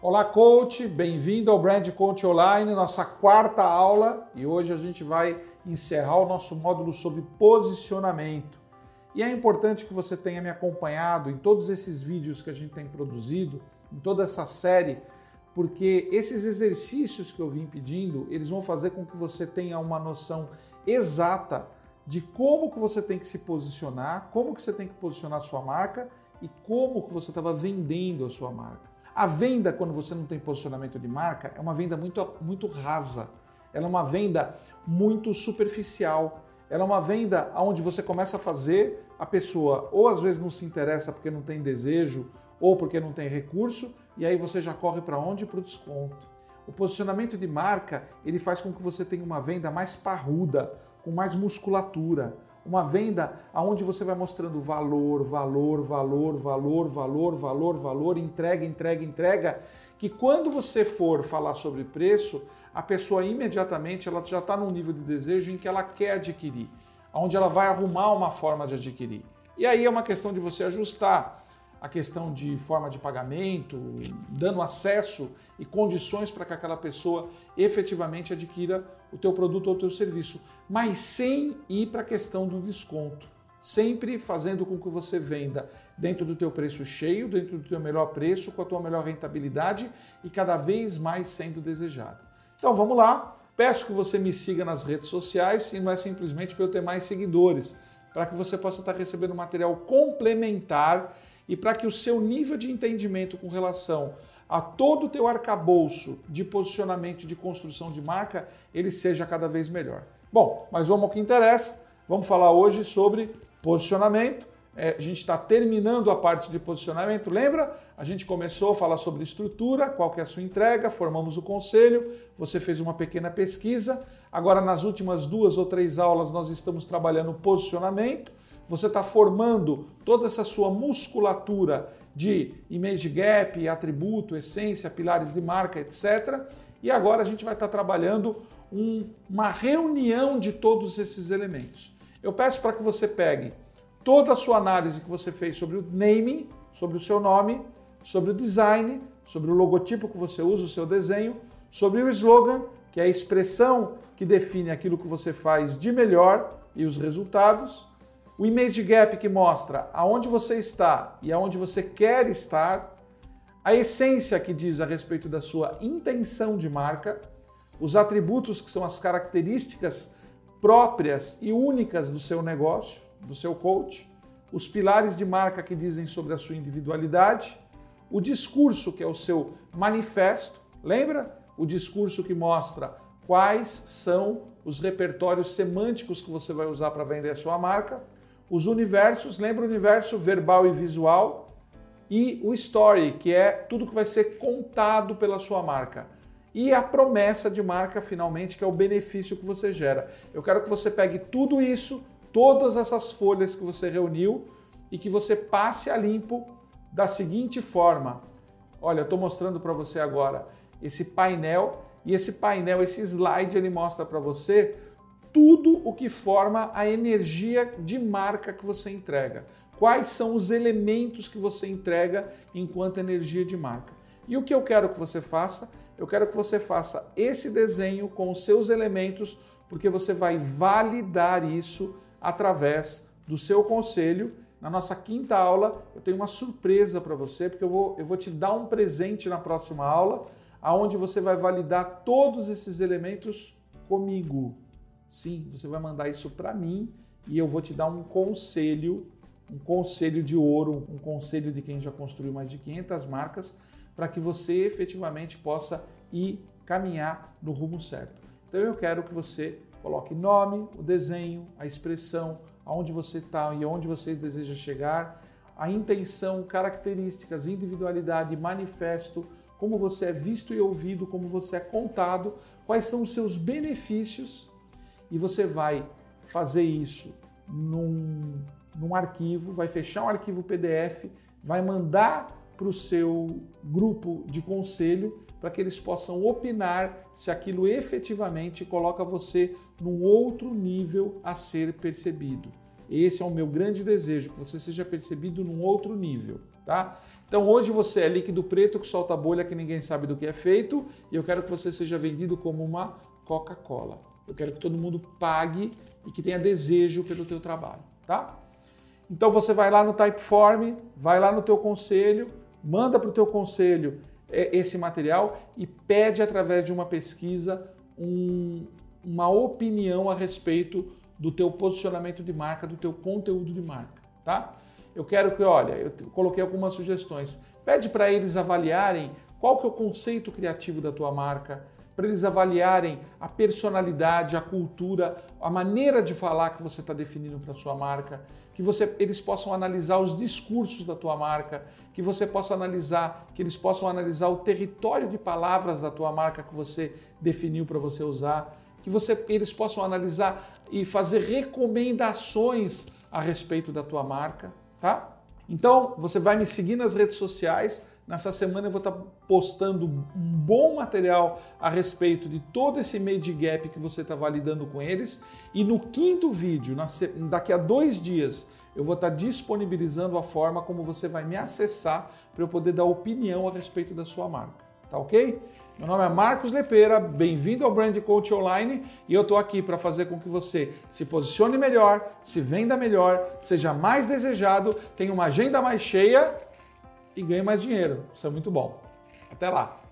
Olá, coach, bem-vindo ao Brand Coach Online, nossa quarta aula, e hoje a gente vai encerrar o nosso módulo sobre posicionamento. E é importante que você tenha me acompanhado em todos esses vídeos que a gente tem produzido, em toda essa série, porque esses exercícios que eu vim pedindo, eles vão fazer com que você tenha uma noção exata de como que você tem que se posicionar, como que você tem que posicionar a sua marca e como que você estava vendendo a sua marca. A venda, quando você não tem posicionamento de marca, é uma venda muito, muito rasa. Ela é uma venda muito superficial. Ela é uma venda onde você começa a fazer, a pessoa ou às vezes não se interessa porque não tem desejo ou porque não tem recurso, e aí você já corre para onde? Para o desconto. O posicionamento de marca, ele faz com que você tenha uma venda mais parruda, com mais musculatura, uma venda aonde você vai mostrando valor, valor, valor, valor, valor, valor, valor, entrega, entrega, entrega, que quando você for falar sobre preço, a pessoa imediatamente ela já está num nível de desejo em que ela quer adquirir, onde ela vai arrumar uma forma de adquirir. E aí é uma questão de você ajustar a questão de forma de pagamento, dando acesso e condições para que aquela pessoa efetivamente adquira o teu produto ou o teu serviço, mas sem ir para a questão do desconto. Sempre fazendo com que você venda dentro do teu preço cheio, dentro do teu melhor preço, com a tua melhor rentabilidade e cada vez mais sendo desejado. Então vamos lá. Peço que você me siga nas redes sociais e não é simplesmente para eu ter mais seguidores, para que você possa estar recebendo material complementar e para que o seu nível de entendimento com relação a todo o teu arcabouço de posicionamento de construção de marca, ele seja cada vez melhor. Bom, mas vamos ao que interessa. Vamos falar hoje sobre posicionamento. É, a gente está terminando a parte de posicionamento. Lembra? A gente começou a falar sobre estrutura, qual que é a sua entrega, formamos o conselho, você fez uma pequena pesquisa. Agora, nas últimas duas ou três aulas, nós estamos trabalhando posicionamento. Você está formando toda essa sua musculatura de image gap, atributo, essência, pilares de marca, etc. E agora a gente vai estar trabalhando um, uma reunião de todos esses elementos. Eu peço para que você pegue toda a sua análise que você fez sobre o naming, sobre o seu nome, sobre o design, sobre o logotipo que você usa, o seu desenho, sobre o slogan, que é a expressão que define aquilo que você faz de melhor e os resultados, o image gap que mostra aonde você está e aonde você quer estar, a essência que diz a respeito da sua intenção de marca, os atributos que são as características próprias e únicas do seu negócio, do seu coach, os pilares de marca que dizem sobre a sua individualidade, o discurso que é o seu manifesto, lembra? O discurso que mostra quais são os repertórios semânticos que você vai usar para vender a sua marca os universos, lembra o universo verbal e visual, e o story, que é tudo que vai ser contado pela sua marca. E a promessa de marca, finalmente, que é o benefício que você gera. Eu quero que você pegue tudo isso, todas essas folhas que você reuniu, e que você passe a limpo da seguinte forma. Olha, eu estou mostrando para você agora esse painel, e esse painel, esse slide, ele mostra para você tudo o que forma a energia de marca que você entrega. Quais são os elementos que você entrega enquanto energia de marca? E o que eu quero que você faça? Eu quero que você faça esse desenho com os seus elementos, porque você vai validar isso através do seu conselho. Na nossa quinta aula, eu tenho uma surpresa para você, porque eu vou, eu vou te dar um presente na próxima aula, aonde você vai validar todos esses elementos comigo. Sim, você vai mandar isso para mim e eu vou te dar um conselho, um conselho de ouro, um conselho de quem já construiu mais de 500 marcas, para que você efetivamente possa ir caminhar no rumo certo. Então eu quero que você coloque nome, o desenho, a expressão, aonde você está e aonde você deseja chegar, a intenção, características, individualidade, manifesto, como você é visto e ouvido, como você é contado, quais são os seus benefícios e você vai fazer isso num, num arquivo, vai fechar um arquivo PDF, vai mandar para o seu grupo de conselho para que eles possam opinar se aquilo efetivamente coloca você num outro nível a ser percebido. Esse é o meu grande desejo, que você seja percebido num outro nível, tá? Então hoje você é líquido preto que solta bolha que ninguém sabe do que é feito e eu quero que você seja vendido como uma Coca-Cola. Eu quero que todo mundo pague e que tenha desejo pelo teu trabalho, tá? Então você vai lá no Typeform, vai lá no teu conselho, manda para o teu conselho é, esse material e pede através de uma pesquisa um, uma opinião a respeito do teu posicionamento de marca, do teu conteúdo de marca, tá? Eu quero que, olha, eu coloquei algumas sugestões. Pede para eles avaliarem qual que é o conceito criativo da tua marca, para eles avaliarem a personalidade, a cultura, a maneira de falar que você está definindo para sua marca, que você, eles possam analisar os discursos da tua marca, que você possa analisar, que eles possam analisar o território de palavras da tua marca que você definiu para você usar, que você, eles possam analisar e fazer recomendações a respeito da tua marca, tá? Então, você vai me seguir nas redes sociais. Nessa semana eu vou estar postando um bom material a respeito de todo esse made gap que você está validando com eles. E no quinto vídeo, daqui a dois dias, eu vou estar disponibilizando a forma como você vai me acessar para eu poder dar opinião a respeito da sua marca. Tá ok? Meu nome é Marcos Lepeira, bem-vindo ao Brand Coach Online e eu estou aqui para fazer com que você se posicione melhor, se venda melhor, seja mais desejado, tenha uma agenda mais cheia e ganhe mais dinheiro. Isso é muito bom. Até lá!